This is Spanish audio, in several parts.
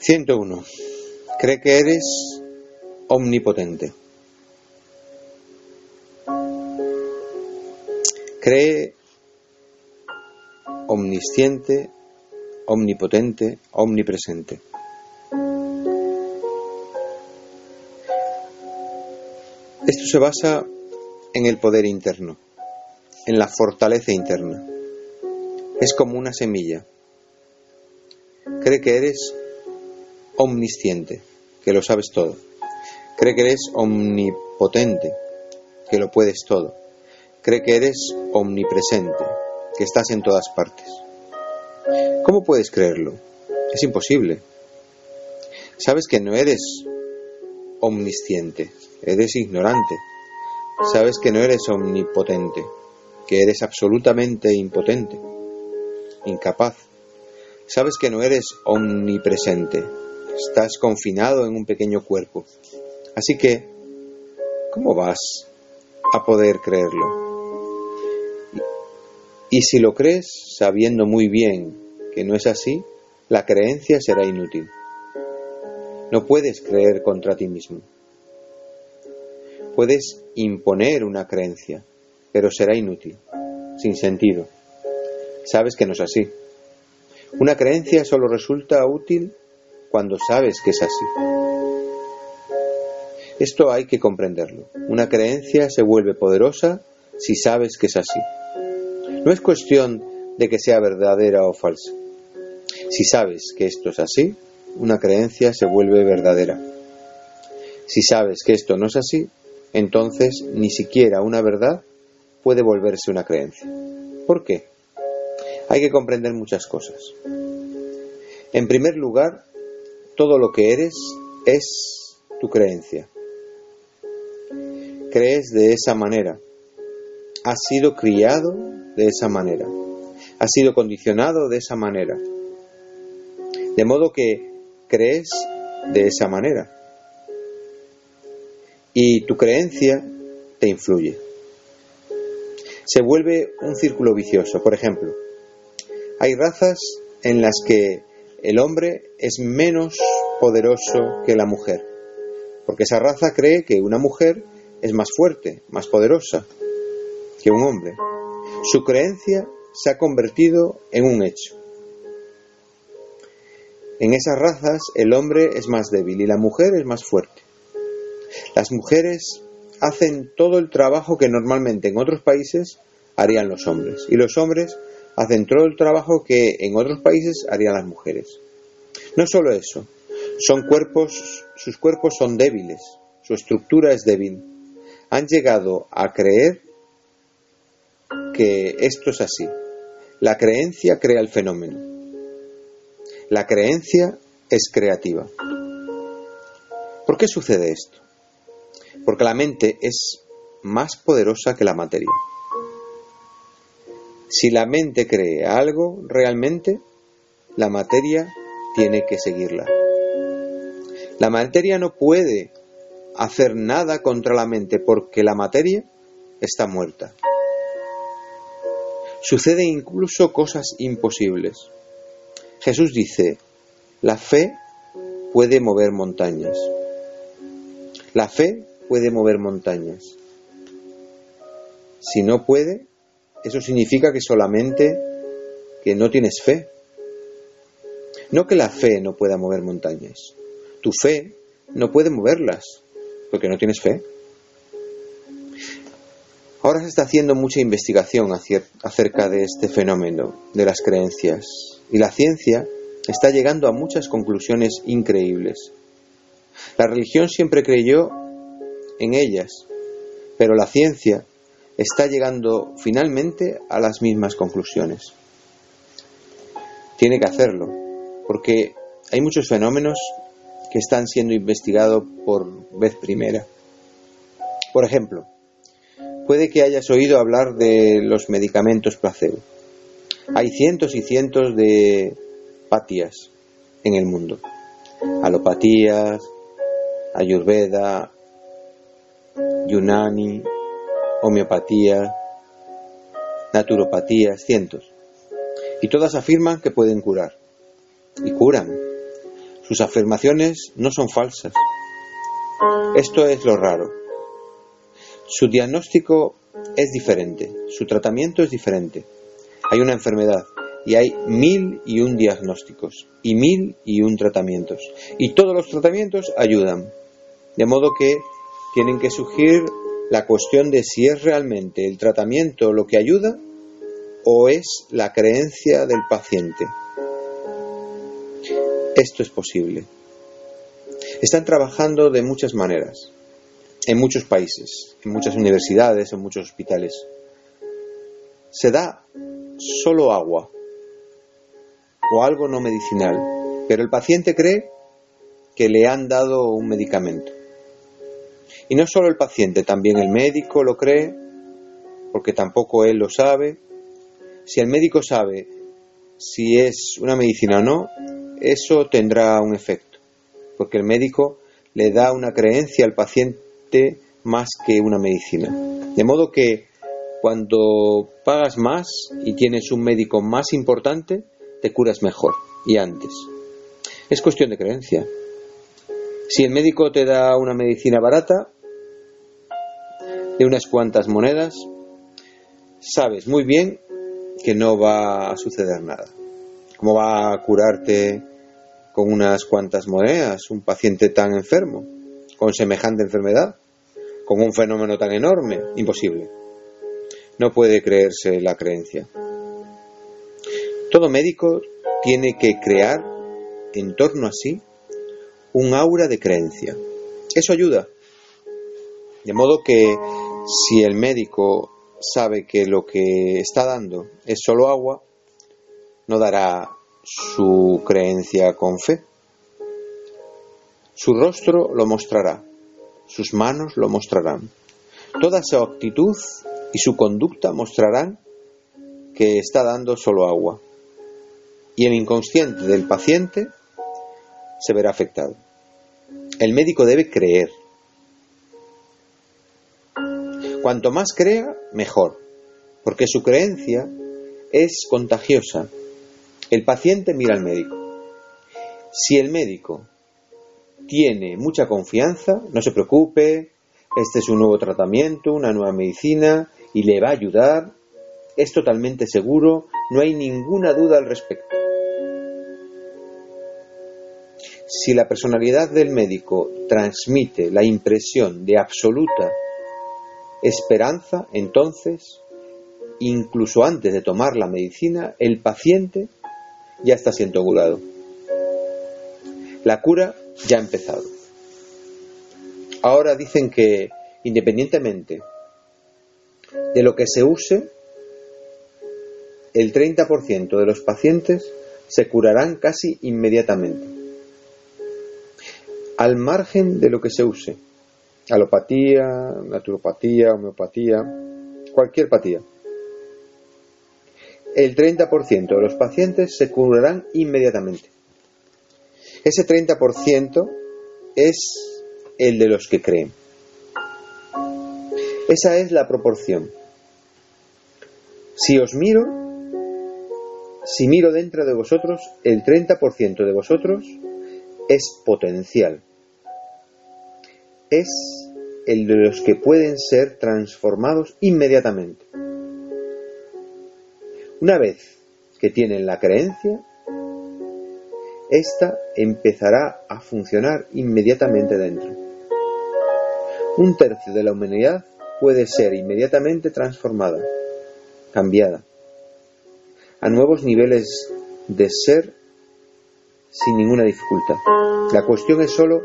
101. Cree que eres omnipotente. Cree omnisciente, omnipotente, omnipresente. Esto se basa en el poder interno, en la fortaleza interna. Es como una semilla. Cree que eres omnisciente, que lo sabes todo. Cree que eres omnipotente, que lo puedes todo. Cree que eres omnipresente, que estás en todas partes. ¿Cómo puedes creerlo? Es imposible. Sabes que no eres omnisciente, eres ignorante. Sabes que no eres omnipotente, que eres absolutamente impotente, incapaz. Sabes que no eres omnipresente, estás confinado en un pequeño cuerpo. Así que, ¿cómo vas a poder creerlo? Y si lo crees sabiendo muy bien que no es así, la creencia será inútil. No puedes creer contra ti mismo. Puedes imponer una creencia, pero será inútil, sin sentido. Sabes que no es así. Una creencia solo resulta útil cuando sabes que es así. Esto hay que comprenderlo. Una creencia se vuelve poderosa si sabes que es así. No es cuestión de que sea verdadera o falsa. Si sabes que esto es así, una creencia se vuelve verdadera. Si sabes que esto no es así, entonces ni siquiera una verdad puede volverse una creencia. ¿Por qué? Hay que comprender muchas cosas. En primer lugar, todo lo que eres es tu creencia. Crees de esa manera. Has sido criado de esa manera. Has sido condicionado de esa manera. De modo que crees de esa manera. Y tu creencia te influye. Se vuelve un círculo vicioso. Por ejemplo, hay razas en las que el hombre es menos poderoso que la mujer, porque esa raza cree que una mujer es más fuerte, más poderosa que un hombre. Su creencia se ha convertido en un hecho. En esas razas el hombre es más débil y la mujer es más fuerte. Las mujeres hacen todo el trabajo que normalmente en otros países harían los hombres y los hombres hacen todo el trabajo que en otros países harían las mujeres. No solo eso, son cuerpos, sus cuerpos son débiles, su estructura es débil. Han llegado a creer que esto es así. La creencia crea el fenómeno. La creencia es creativa. ¿Por qué sucede esto? Porque la mente es más poderosa que la materia. Si la mente cree algo realmente, la materia tiene que seguirla. La materia no puede hacer nada contra la mente porque la materia está muerta. Suceden incluso cosas imposibles. Jesús dice, la fe puede mover montañas. La fe puede mover montañas. Si no puede, eso significa que solamente que no tienes fe. No que la fe no pueda mover montañas. Tu fe no puede moverlas porque no tienes fe. Ahora se está haciendo mucha investigación acerca de este fenómeno de las creencias y la ciencia está llegando a muchas conclusiones increíbles. La religión siempre creyó en ellas, pero la ciencia está llegando finalmente a las mismas conclusiones. Tiene que hacerlo, porque hay muchos fenómenos que están siendo investigados por vez primera. Por ejemplo, puede que hayas oído hablar de los medicamentos placebo. Hay cientos y cientos de patías en el mundo. Alopatías, ayurveda, yunani, homeopatía, naturopatías, cientos. Y todas afirman que pueden curar. Y curan. Sus afirmaciones no son falsas. Esto es lo raro. Su diagnóstico es diferente, su tratamiento es diferente. Hay una enfermedad y hay mil y un diagnósticos y mil y un tratamientos. Y todos los tratamientos ayudan. De modo que tienen que surgir la cuestión de si es realmente el tratamiento lo que ayuda o es la creencia del paciente. Esto es posible. Están trabajando de muchas maneras, en muchos países, en muchas universidades, en muchos hospitales. Se da solo agua o algo no medicinal, pero el paciente cree que le han dado un medicamento. Y no solo el paciente, también el médico lo cree, porque tampoco él lo sabe. Si el médico sabe si es una medicina o no, eso tendrá un efecto, porque el médico le da una creencia al paciente más que una medicina. De modo que cuando pagas más y tienes un médico más importante, te curas mejor y antes. Es cuestión de creencia. Si el médico te da una medicina barata, de unas cuantas monedas, sabes muy bien que no va a suceder nada. ¿Cómo va a curarte con unas cuantas monedas un paciente tan enfermo, con semejante enfermedad, con un fenómeno tan enorme? Imposible. No puede creerse la creencia. Todo médico tiene que crear en torno a sí un aura de creencia. Eso ayuda. De modo que si el médico sabe que lo que está dando es solo agua, no dará su creencia con fe. Su rostro lo mostrará, sus manos lo mostrarán. Toda su actitud y su conducta mostrarán que está dando solo agua. Y el inconsciente del paciente se verá afectado. El médico debe creer, Cuanto más crea, mejor, porque su creencia es contagiosa. El paciente mira al médico. Si el médico tiene mucha confianza, no se preocupe, este es un nuevo tratamiento, una nueva medicina y le va a ayudar, es totalmente seguro, no hay ninguna duda al respecto. Si la personalidad del médico transmite la impresión de absoluta esperanza, entonces, incluso antes de tomar la medicina, el paciente ya está siendo curado. La cura ya ha empezado. Ahora dicen que, independientemente de lo que se use, el 30% de los pacientes se curarán casi inmediatamente, al margen de lo que se use alopatía, naturopatía, homeopatía, cualquier patía. El 30% de los pacientes se curarán inmediatamente. Ese 30% es el de los que creen. Esa es la proporción. Si os miro, si miro dentro de vosotros, el 30% de vosotros es potencial. Es el de los que pueden ser transformados inmediatamente. Una vez que tienen la creencia, esta empezará a funcionar inmediatamente dentro. Un tercio de la humanidad puede ser inmediatamente transformada, cambiada, a nuevos niveles de ser sin ninguna dificultad. La cuestión es solo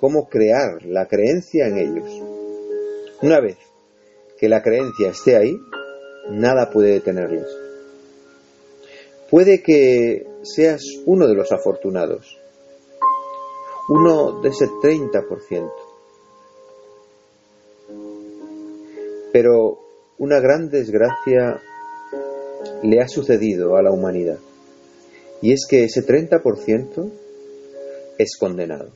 cómo crear la creencia en ellos. Una vez que la creencia esté ahí, nada puede detenerles. Puede que seas uno de los afortunados, uno de ese 30%. Pero una gran desgracia le ha sucedido a la humanidad, y es que ese 30% es condenado.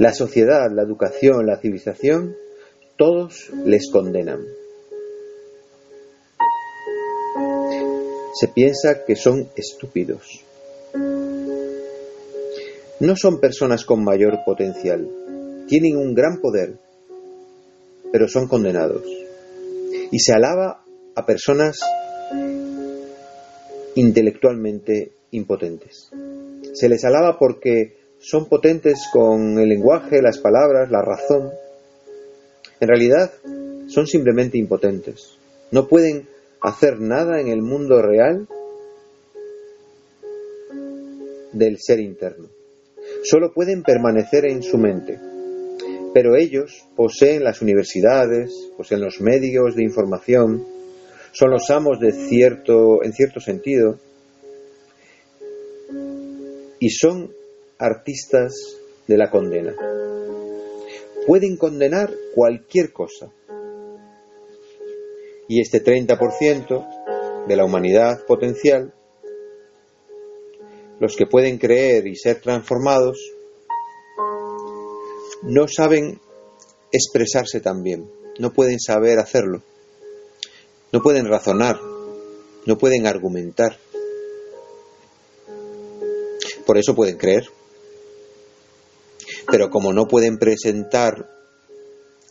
La sociedad, la educación, la civilización, todos les condenan. Se piensa que son estúpidos. No son personas con mayor potencial. Tienen un gran poder, pero son condenados. Y se alaba a personas intelectualmente impotentes. Se les alaba porque son potentes con el lenguaje, las palabras, la razón. En realidad, son simplemente impotentes. No pueden hacer nada en el mundo real del ser interno. Solo pueden permanecer en su mente. Pero ellos poseen las universidades, poseen los medios de información, son los amos de cierto, en cierto sentido, y son artistas de la condena. Pueden condenar cualquier cosa. Y este 30% de la humanidad potencial, los que pueden creer y ser transformados, no saben expresarse tan bien, no pueden saber hacerlo, no pueden razonar, no pueden argumentar. Por eso pueden creer. Pero como no pueden presentar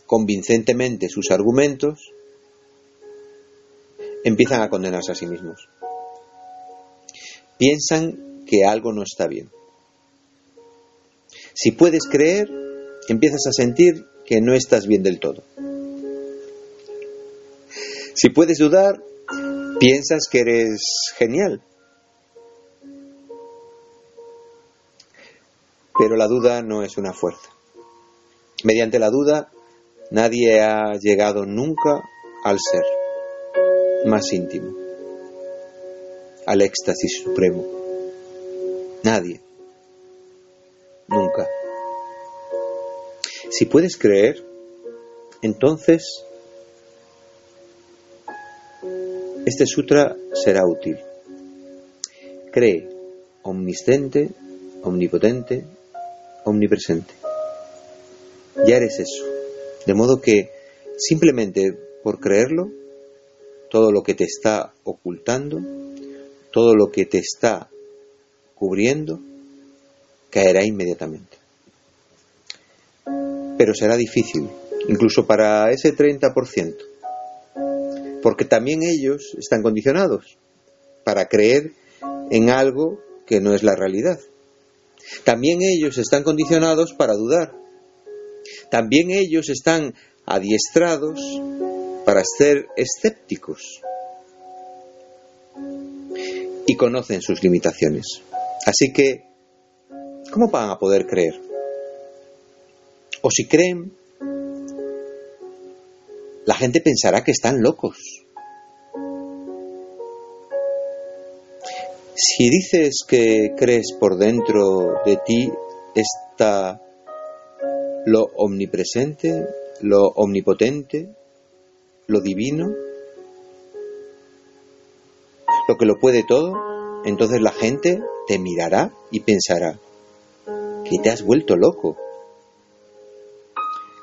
convincentemente sus argumentos, empiezan a condenarse a sí mismos. Piensan que algo no está bien. Si puedes creer, empiezas a sentir que no estás bien del todo. Si puedes dudar, piensas que eres genial. Pero la duda no es una fuerza. Mediante la duda, nadie ha llegado nunca al ser más íntimo, al éxtasis supremo. Nadie. Nunca. Si puedes creer, entonces este sutra será útil. Cree, omnisciente, omnipotente, omnipresente. Ya eres eso. De modo que simplemente por creerlo, todo lo que te está ocultando, todo lo que te está cubriendo, caerá inmediatamente. Pero será difícil, incluso para ese 30%, porque también ellos están condicionados para creer en algo que no es la realidad. También ellos están condicionados para dudar. También ellos están adiestrados para ser escépticos. Y conocen sus limitaciones. Así que, ¿cómo van a poder creer? O si creen, la gente pensará que están locos. Si dices que crees por dentro de ti está lo omnipresente, lo omnipotente, lo divino, lo que lo puede todo, entonces la gente te mirará y pensará que te has vuelto loco.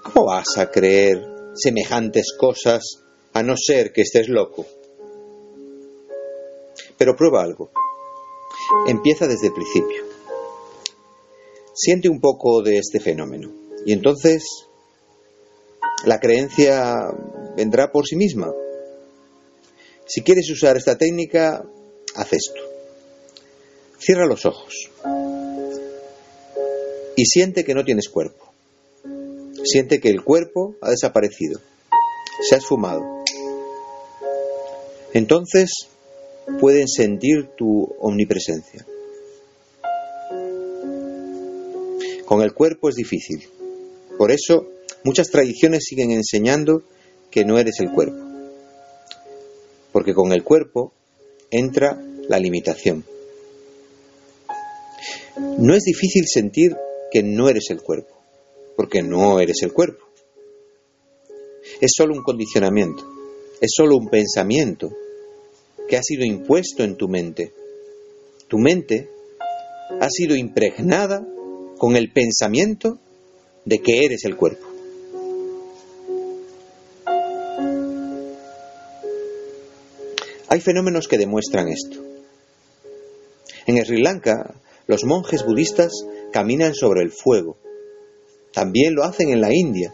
¿Cómo vas a creer semejantes cosas a no ser que estés loco? Pero prueba algo. Empieza desde el principio. Siente un poco de este fenómeno y entonces la creencia vendrá por sí misma. Si quieres usar esta técnica, haz esto. Cierra los ojos y siente que no tienes cuerpo. Siente que el cuerpo ha desaparecido, se ha esfumado. Entonces pueden sentir tu omnipresencia. Con el cuerpo es difícil. Por eso muchas tradiciones siguen enseñando que no eres el cuerpo. Porque con el cuerpo entra la limitación. No es difícil sentir que no eres el cuerpo, porque no eres el cuerpo. Es solo un condicionamiento, es solo un pensamiento que ha sido impuesto en tu mente. Tu mente ha sido impregnada con el pensamiento de que eres el cuerpo. Hay fenómenos que demuestran esto. En Sri Lanka, los monjes budistas caminan sobre el fuego. También lo hacen en la India.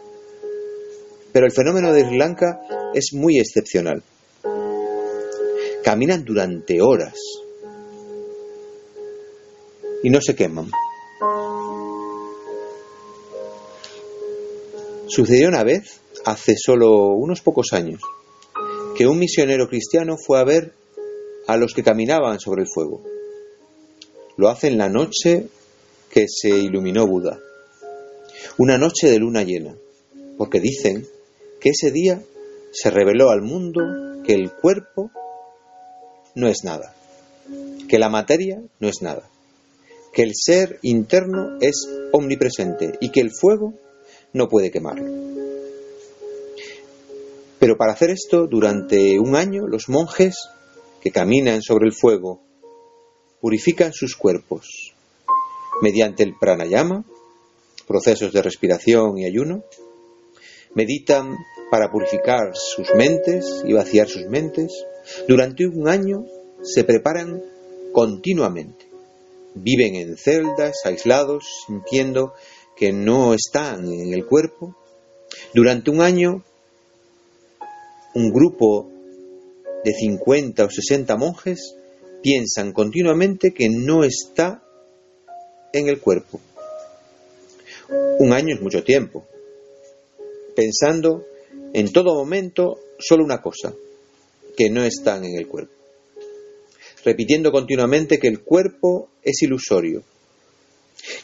Pero el fenómeno de Sri Lanka es muy excepcional. Caminan durante horas y no se queman. Sucedió una vez, hace solo unos pocos años, que un misionero cristiano fue a ver a los que caminaban sobre el fuego. Lo hace en la noche que se iluminó Buda, una noche de luna llena, porque dicen que ese día se reveló al mundo que el cuerpo no es nada, que la materia no es nada, que el ser interno es omnipresente y que el fuego no puede quemarlo. Pero para hacer esto, durante un año, los monjes que caminan sobre el fuego purifican sus cuerpos mediante el pranayama, procesos de respiración y ayuno, meditan para purificar sus mentes y vaciar sus mentes. Durante un año se preparan continuamente. Viven en celdas, aislados, sintiendo que no están en el cuerpo. Durante un año, un grupo de 50 o 60 monjes piensan continuamente que no está en el cuerpo. Un año es mucho tiempo, pensando en todo momento solo una cosa, que no están en el cuerpo. Repitiendo continuamente que el cuerpo es ilusorio.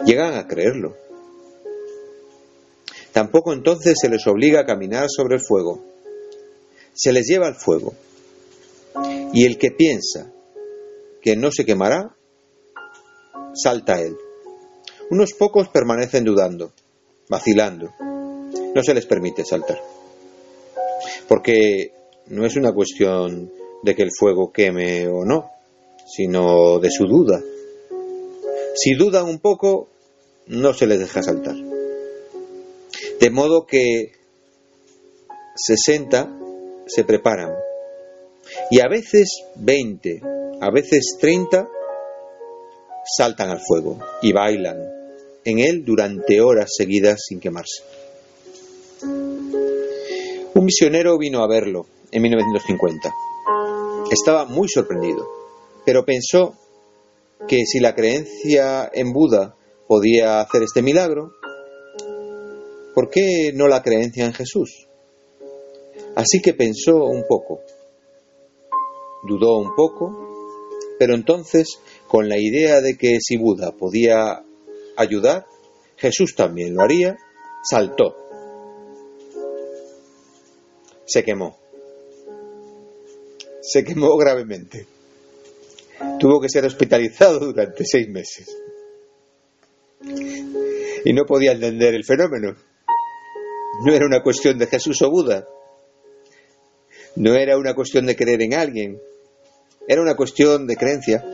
Llegan a creerlo. Tampoco entonces se les obliga a caminar sobre el fuego. Se les lleva al fuego. Y el que piensa que no se quemará, salta él. Unos pocos permanecen dudando, vacilando. No se les permite saltar. Porque no es una cuestión de que el fuego queme o no, sino de su duda. Si dudan un poco, no se les deja saltar. De modo que 60 se preparan. Y a veces 20, a veces 30 saltan al fuego y bailan en él durante horas seguidas sin quemarse. Un misionero vino a verlo en 1950. Estaba muy sorprendido, pero pensó que si la creencia en Buda podía hacer este milagro, ¿por qué no la creencia en Jesús? Así que pensó un poco, dudó un poco, pero entonces, con la idea de que si Buda podía ayudar, Jesús también lo haría, saltó. Se quemó. Se quemó gravemente. Tuvo que ser hospitalizado durante seis meses. Y no podía entender el fenómeno. No era una cuestión de Jesús o Buda. No era una cuestión de creer en alguien. Era una cuestión de creencia.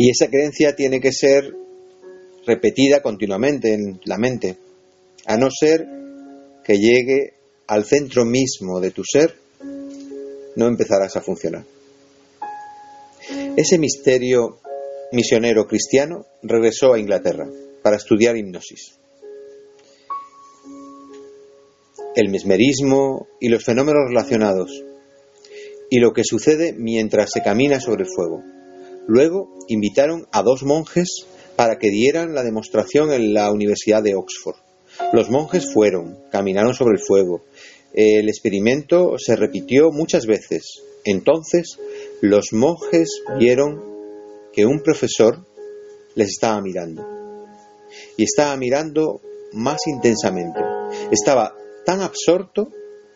Y esa creencia tiene que ser repetida continuamente en la mente, a no ser que llegue al centro mismo de tu ser, no empezarás a funcionar. Ese misterio misionero cristiano regresó a Inglaterra para estudiar hipnosis. El mesmerismo y los fenómenos relacionados y lo que sucede mientras se camina sobre el fuego. Luego invitaron a dos monjes para que dieran la demostración en la Universidad de Oxford. Los monjes fueron, caminaron sobre el fuego. El experimento se repitió muchas veces. Entonces los monjes vieron que un profesor les estaba mirando. Y estaba mirando más intensamente. Estaba tan absorto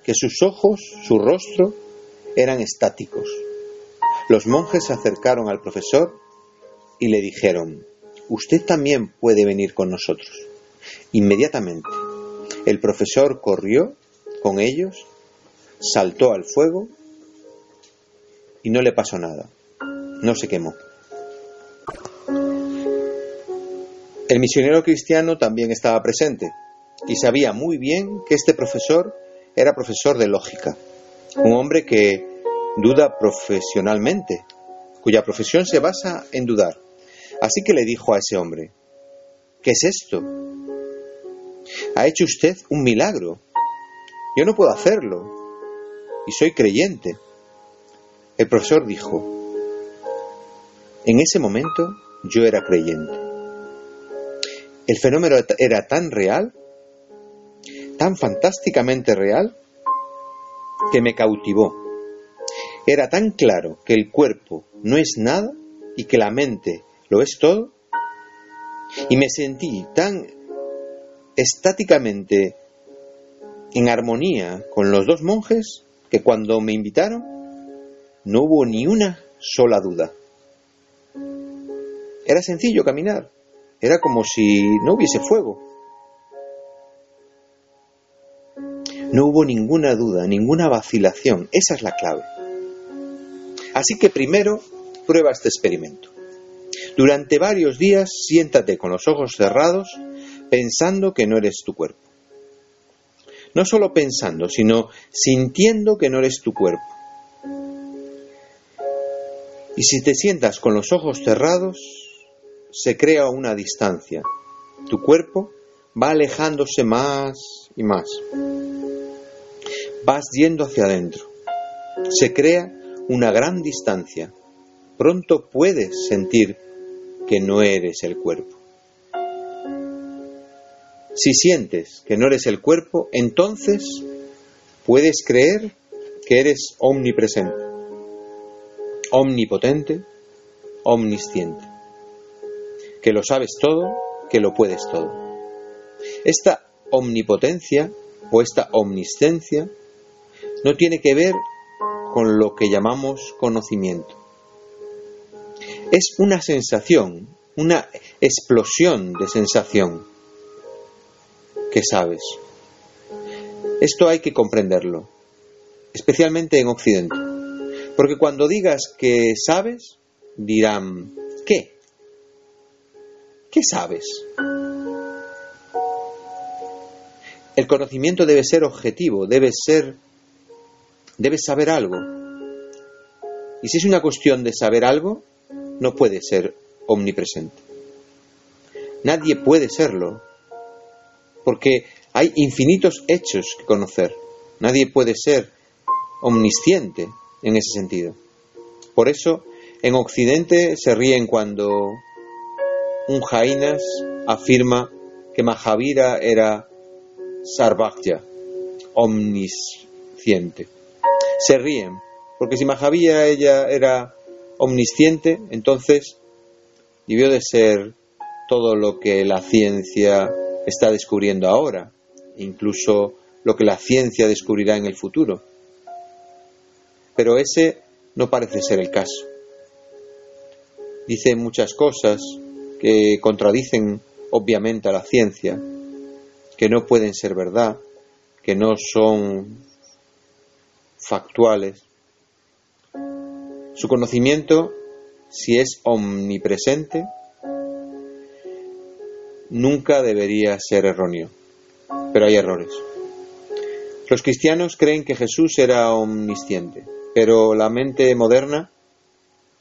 que sus ojos, su rostro, eran estáticos. Los monjes se acercaron al profesor y le dijeron, usted también puede venir con nosotros. Inmediatamente, el profesor corrió con ellos, saltó al fuego y no le pasó nada. No se quemó. El misionero cristiano también estaba presente y sabía muy bien que este profesor era profesor de lógica, un hombre que duda profesionalmente, cuya profesión se basa en dudar. Así que le dijo a ese hombre, ¿qué es esto? Ha hecho usted un milagro. Yo no puedo hacerlo. Y soy creyente. El profesor dijo, en ese momento yo era creyente. El fenómeno era tan real, tan fantásticamente real, que me cautivó. Era tan claro que el cuerpo no es nada y que la mente lo es todo. Y me sentí tan estáticamente en armonía con los dos monjes que cuando me invitaron no hubo ni una sola duda. Era sencillo caminar, era como si no hubiese fuego. No hubo ninguna duda, ninguna vacilación, esa es la clave. Así que primero prueba este experimento. Durante varios días siéntate con los ojos cerrados pensando que no eres tu cuerpo. No solo pensando, sino sintiendo que no eres tu cuerpo. Y si te sientas con los ojos cerrados, se crea una distancia. Tu cuerpo va alejándose más y más. Vas yendo hacia adentro. Se crea una gran distancia. Pronto puedes sentir que no eres el cuerpo. Si sientes que no eres el cuerpo, entonces puedes creer que eres omnipresente, omnipotente, omnisciente, que lo sabes todo, que lo puedes todo. Esta omnipotencia o esta omniscencia no tiene que ver con lo que llamamos conocimiento. Es una sensación, una explosión de sensación que sabes. Esto hay que comprenderlo, especialmente en Occidente. Porque cuando digas que sabes, dirán, ¿qué? ¿Qué sabes? El conocimiento debe ser objetivo, debe ser debes saber algo. Y si es una cuestión de saber algo, no puede ser omnipresente. Nadie puede serlo, porque hay infinitos hechos que conocer. Nadie puede ser omnisciente en ese sentido. Por eso, en Occidente se ríen cuando un Jainas afirma que Mahavira era Sarvajya, omnisciente se ríen, porque si Mahavira ella era omnisciente, entonces debió de ser todo lo que la ciencia está descubriendo ahora, incluso lo que la ciencia descubrirá en el futuro. Pero ese no parece ser el caso. Dice muchas cosas que contradicen obviamente a la ciencia, que no pueden ser verdad, que no son factuales. Su conocimiento, si es omnipresente, nunca debería ser erróneo, pero hay errores. Los cristianos creen que Jesús era omnisciente, pero la mente moderna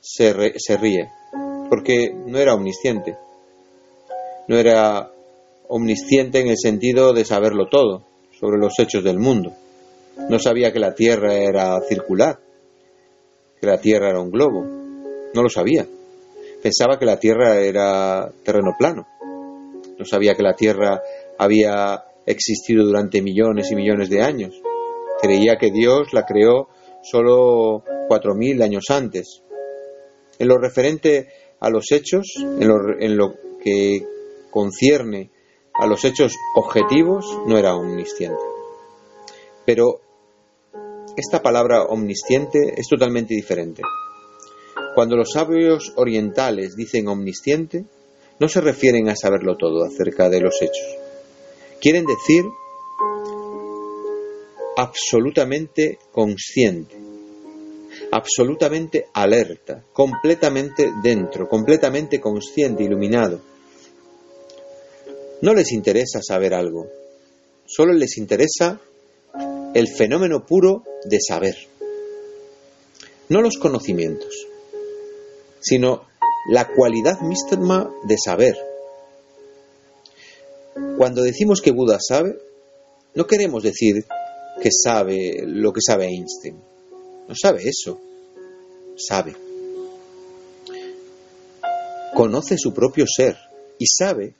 se, ríe, porque no era omnisciente. No era omnisciente en el sentido de saberlo todo sobre los hechos del mundo. No sabía que la Tierra era circular, que la Tierra era un globo. No lo sabía. Pensaba que la Tierra era terreno plano. No sabía que la Tierra había existido durante millones y millones de años. Creía que Dios la creó solo cuatro mil años antes. En lo referente a los hechos, en lo, en lo que concierne a los hechos objetivos, no era omnisciente. Pero esta palabra omnisciente es totalmente diferente. Cuando los sabios orientales dicen omnisciente, no se refieren a saberlo todo acerca de los hechos. Quieren decir absolutamente consciente, absolutamente alerta, completamente dentro, completamente consciente, iluminado. No les interesa saber algo, solo les interesa el fenómeno puro de saber. No los conocimientos, sino la cualidad misma de saber. Cuando decimos que Buda sabe, no queremos decir que sabe lo que sabe Einstein. No sabe eso. Sabe. Conoce su propio ser y sabe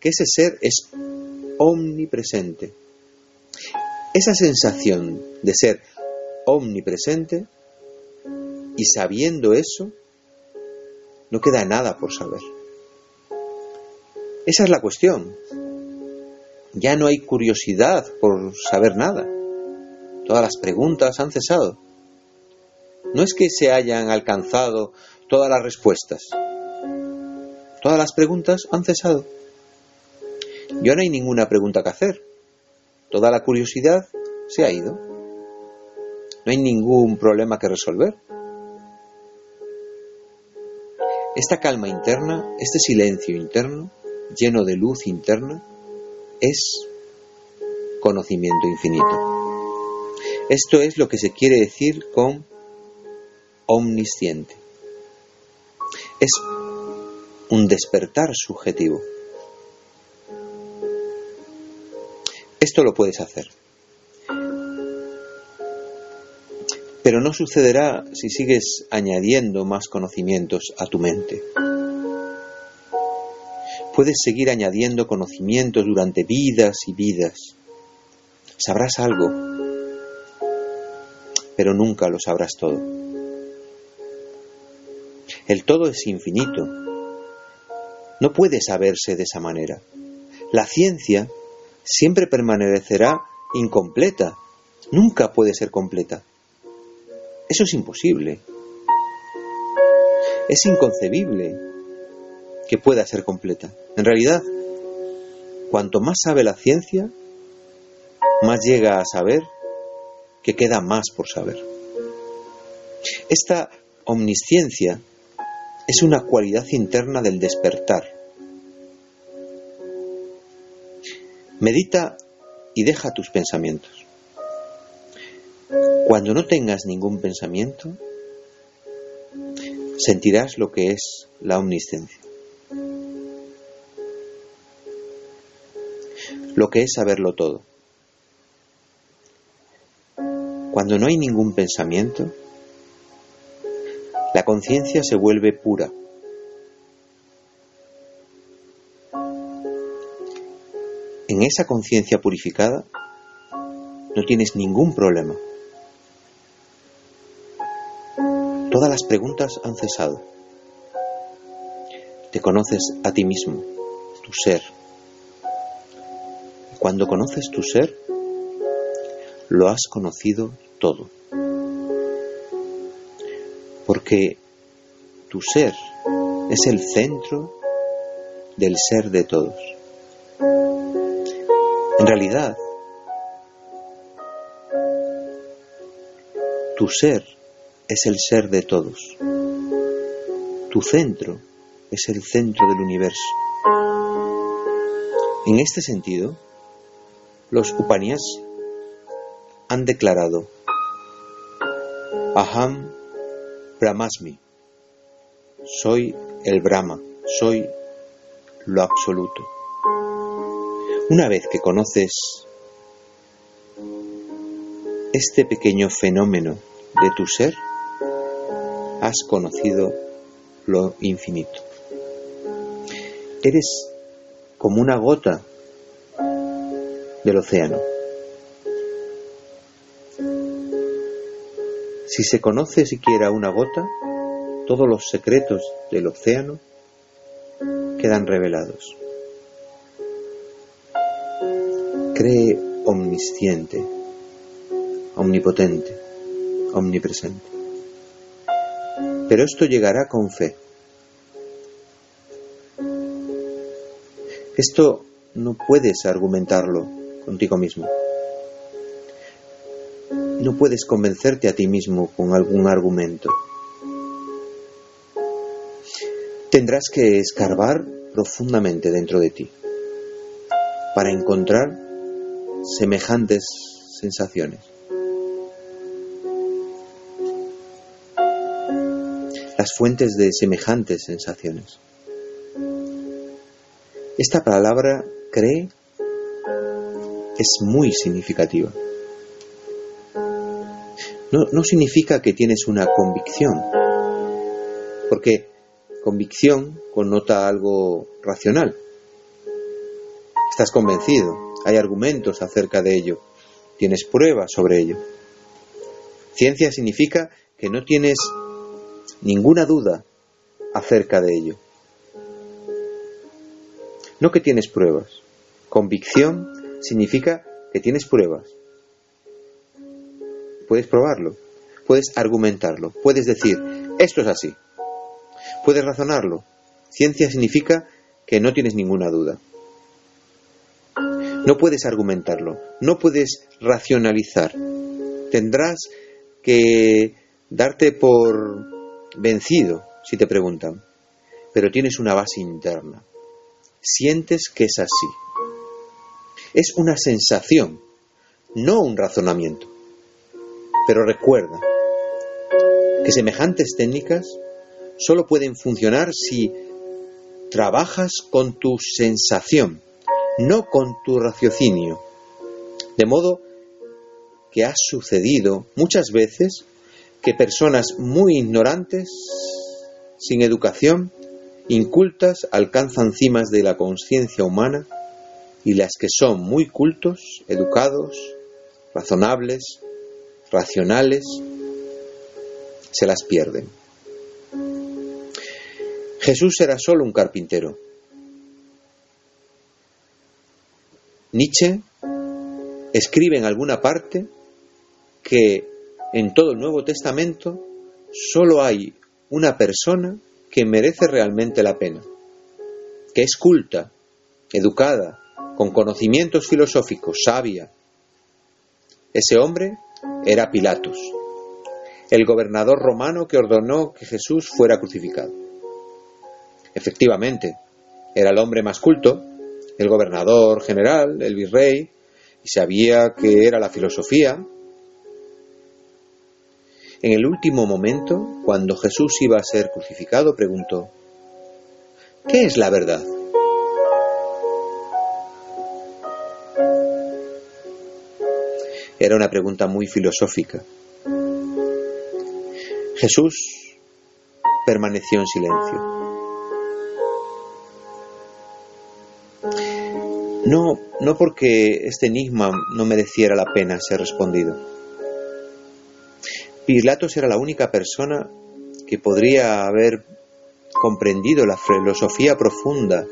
que ese ser es omnipresente. Esa sensación de ser omnipresente y sabiendo eso, no queda nada por saber. Esa es la cuestión. Ya no hay curiosidad por saber nada. Todas las preguntas han cesado. No es que se hayan alcanzado todas las respuestas. Todas las preguntas han cesado. Ya no hay ninguna pregunta que hacer. Toda la curiosidad se ha ido. No hay ningún problema que resolver. Esta calma interna, este silencio interno, lleno de luz interna, es conocimiento infinito. Esto es lo que se quiere decir con omnisciente. Es un despertar subjetivo. Esto lo puedes hacer. Pero no sucederá si sigues añadiendo más conocimientos a tu mente. Puedes seguir añadiendo conocimientos durante vidas y vidas. Sabrás algo, pero nunca lo sabrás todo. El todo es infinito. No puede saberse de esa manera. La ciencia siempre permanecerá incompleta. Nunca puede ser completa. Eso es imposible. Es inconcebible que pueda ser completa. En realidad, cuanto más sabe la ciencia, más llega a saber que queda más por saber. Esta omnisciencia es una cualidad interna del despertar, Medita y deja tus pensamientos. Cuando no tengas ningún pensamiento, sentirás lo que es la omnisciencia. Lo que es saberlo todo. Cuando no hay ningún pensamiento, la conciencia se vuelve pura. en esa conciencia purificada no tienes ningún problema. Todas las preguntas han cesado. Te conoces a ti mismo, tu ser. Cuando conoces tu ser, lo has conocido todo. Porque tu ser es el centro del ser de todos. En realidad, tu ser es el ser de todos. Tu centro es el centro del universo. En este sentido, los Upanishads han declarado Aham Brahmasmi, soy el Brahma, soy lo absoluto. Una vez que conoces este pequeño fenómeno de tu ser, has conocido lo infinito. Eres como una gota del océano. Si se conoce siquiera una gota, todos los secretos del océano quedan revelados. cree omnisciente, omnipotente, omnipresente. Pero esto llegará con fe. Esto no puedes argumentarlo contigo mismo. No puedes convencerte a ti mismo con algún argumento. Tendrás que escarbar profundamente dentro de ti para encontrar semejantes sensaciones. Las fuentes de semejantes sensaciones. Esta palabra cree es muy significativa. No, no, significa que tienes una convicción, porque convicción connota algo racional. Estás convencido, hay argumentos acerca de ello, tienes pruebas sobre ello. Ciencia significa que no tienes ninguna duda acerca de ello. No que tienes pruebas. Convicción significa que tienes pruebas. Puedes probarlo, puedes argumentarlo, puedes decir, esto es así. Puedes razonarlo. Ciencia significa que no tienes ninguna duda. No puedes argumentarlo, no puedes racionalizar. Tendrás que darte por vencido si te preguntan, pero tienes una base interna. Sientes que es así. Es una sensación, no un razonamiento. Pero recuerda que semejantes técnicas solo pueden funcionar si trabajas con tu sensación no con tu raciocinio. De modo que ha sucedido muchas veces que personas muy ignorantes, sin educación, incultas, alcanzan cimas de la conciencia humana y las que son muy cultos, educados, razonables, racionales, se las pierden. Jesús era solo un carpintero, Nietzsche escribe en alguna parte que en todo el Nuevo Testamento solo hay una persona que merece realmente la pena, que es culta, educada, con conocimientos filosóficos, sabia. Ese hombre era Pilatos, el gobernador romano que ordenó que Jesús fuera crucificado. Efectivamente, era el hombre más culto, el gobernador general, el virrey, y sabía que era la filosofía. En el último momento, cuando Jesús iba a ser crucificado, preguntó, ¿qué es la verdad? Era una pregunta muy filosófica. Jesús permaneció en silencio. No, no porque este enigma no mereciera la pena ser respondido. Pilatos era la única persona que podría haber comprendido la filosofía profunda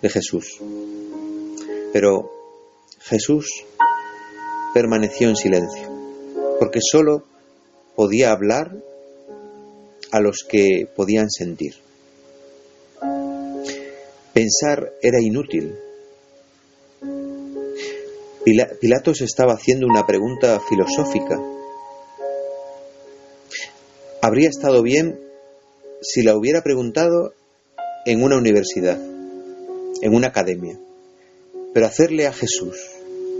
de Jesús. Pero Jesús permaneció en silencio, porque sólo podía hablar a los que podían sentir. Pensar era inútil. Pilatos estaba haciendo una pregunta filosófica. Habría estado bien si la hubiera preguntado en una universidad, en una academia. Pero hacerle a Jesús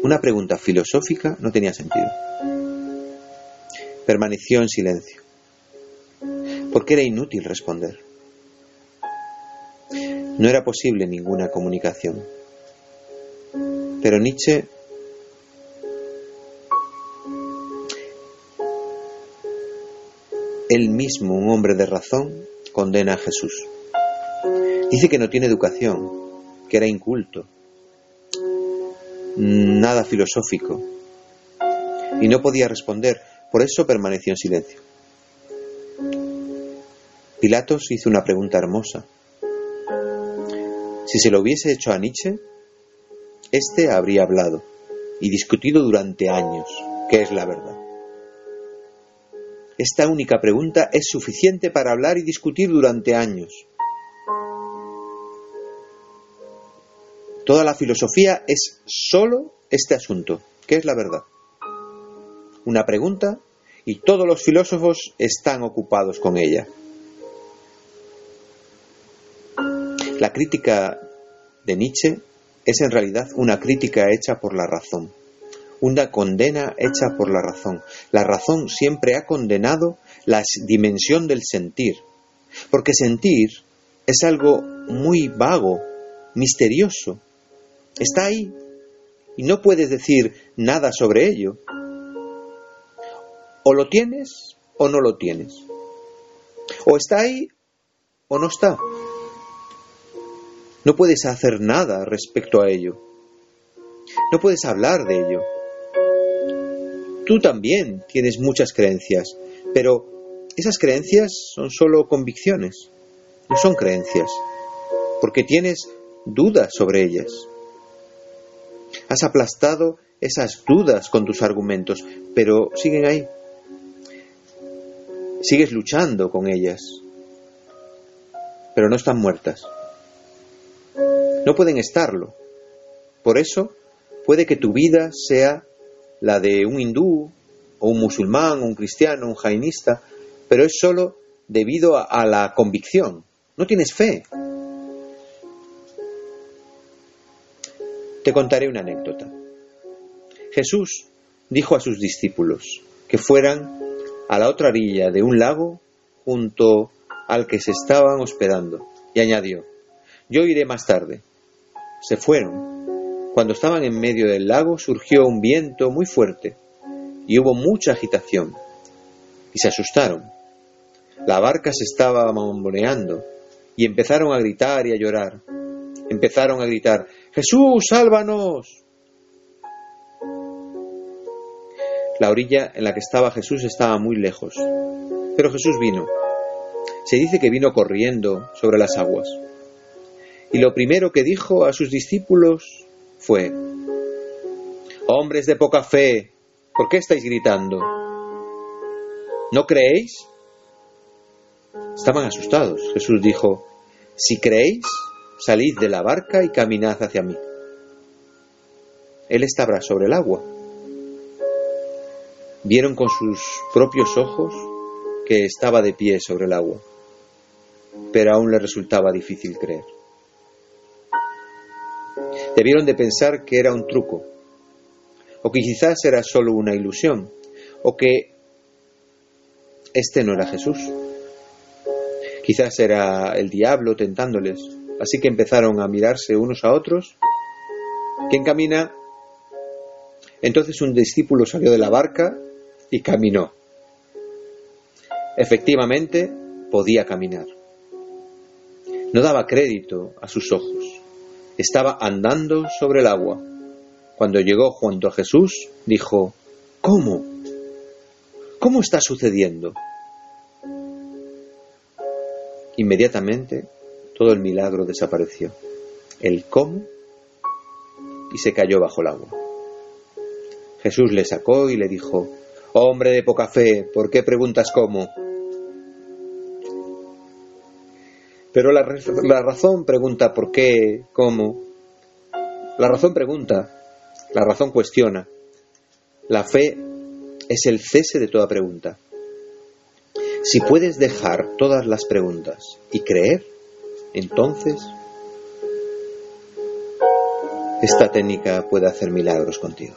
una pregunta filosófica no tenía sentido. Permaneció en silencio, porque era inútil responder. No era posible ninguna comunicación. Pero Nietzsche él mismo, un hombre de razón, condena a Jesús. Dice que no tiene educación, que era inculto, nada filosófico, y no podía responder, por eso permaneció en silencio. Pilatos hizo una pregunta hermosa. Si se lo hubiese hecho a Nietzsche, éste habría hablado y discutido durante años qué es la verdad. Esta única pregunta es suficiente para hablar y discutir durante años. Toda la filosofía es sólo este asunto, ¿qué es la verdad? Una pregunta y todos los filósofos están ocupados con ella. La crítica de Nietzsche es en realidad una crítica hecha por la razón, una condena hecha por la razón. La razón siempre ha condenado la dimensión del sentir, porque sentir es algo muy vago, misterioso. Está ahí y no puedes decir nada sobre ello. O lo tienes o no lo tienes. O está ahí o no está. No puedes hacer nada respecto a ello. No puedes hablar de ello. Tú también tienes muchas creencias, pero esas creencias son solo convicciones, no son creencias, porque tienes dudas sobre ellas. Has aplastado esas dudas con tus argumentos, pero siguen ahí. Sigues luchando con ellas, pero no están muertas. No pueden estarlo. Por eso puede que tu vida sea la de un hindú, o un musulmán, un cristiano, un jainista, pero es solo debido a, a la convicción. No tienes fe. Te contaré una anécdota. Jesús dijo a sus discípulos que fueran a la otra orilla de un lago junto al que se estaban hospedando y añadió, yo iré más tarde. Se fueron. Cuando estaban en medio del lago surgió un viento muy fuerte y hubo mucha agitación y se asustaron. La barca se estaba mamboneando y empezaron a gritar y a llorar. Empezaron a gritar, Jesús, sálvanos. La orilla en la que estaba Jesús estaba muy lejos, pero Jesús vino. Se dice que vino corriendo sobre las aguas. Y lo primero que dijo a sus discípulos fue, Hombres de poca fe, ¿por qué estáis gritando? ¿No creéis? Estaban asustados. Jesús dijo, Si creéis, salid de la barca y caminad hacia mí. Él estaba sobre el agua. Vieron con sus propios ojos que estaba de pie sobre el agua, pero aún le resultaba difícil creer. Debieron de pensar que era un truco, o que quizás era solo una ilusión, o que este no era Jesús. Quizás era el diablo tentándoles, así que empezaron a mirarse unos a otros. ¿Quién camina? Entonces un discípulo salió de la barca y caminó. Efectivamente, podía caminar. No daba crédito a sus ojos estaba andando sobre el agua. Cuando llegó junto a Jesús, dijo, ¿Cómo? ¿Cómo está sucediendo? Inmediatamente todo el milagro desapareció. El cómo y se cayó bajo el agua. Jesús le sacó y le dijo, Hombre de poca fe, ¿por qué preguntas cómo? Pero la, la razón pregunta por qué, cómo. La razón pregunta, la razón cuestiona. La fe es el cese de toda pregunta. Si puedes dejar todas las preguntas y creer, entonces esta técnica puede hacer milagros contigo.